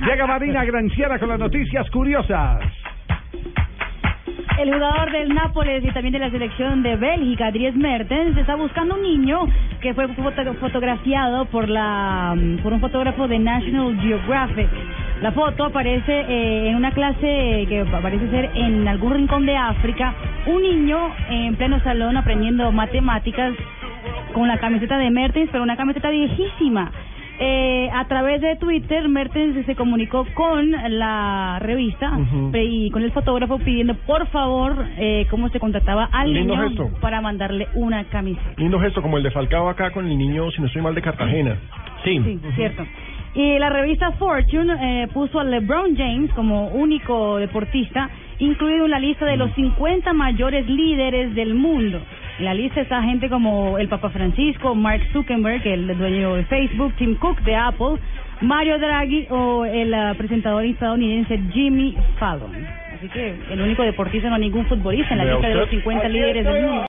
Llega Marina Granciera con las noticias curiosas. El jugador del Nápoles y también de la selección de Bélgica, Dries Mertens, está buscando un niño que fue foto fotografiado por la por un fotógrafo de National Geographic. La foto aparece eh, en una clase que parece ser en algún rincón de África, un niño en pleno salón aprendiendo matemáticas con la camiseta de Mertens, pero una camiseta viejísima. Eh, a través de Twitter, Mertens se comunicó con la revista y con el fotógrafo pidiendo por favor eh, cómo se contrataba al Lindo niño gesto. para mandarle una camiseta. Lindo gesto, como el de Falcao acá con el niño, si no estoy mal, de Cartagena. Sí. Sí, cierto. Y la revista Fortune eh, puso a LeBron James como único deportista incluido en la lista de los 50 mayores líderes del mundo. En la lista está gente como el Papa Francisco, Mark Zuckerberg, el dueño de Facebook, Tim Cook de Apple, Mario Draghi o el ah, presentador estadounidense Jimmy Fallon. Así que el único deportista no ningún futbolista en la lista de los usted. 50 líderes del mundo.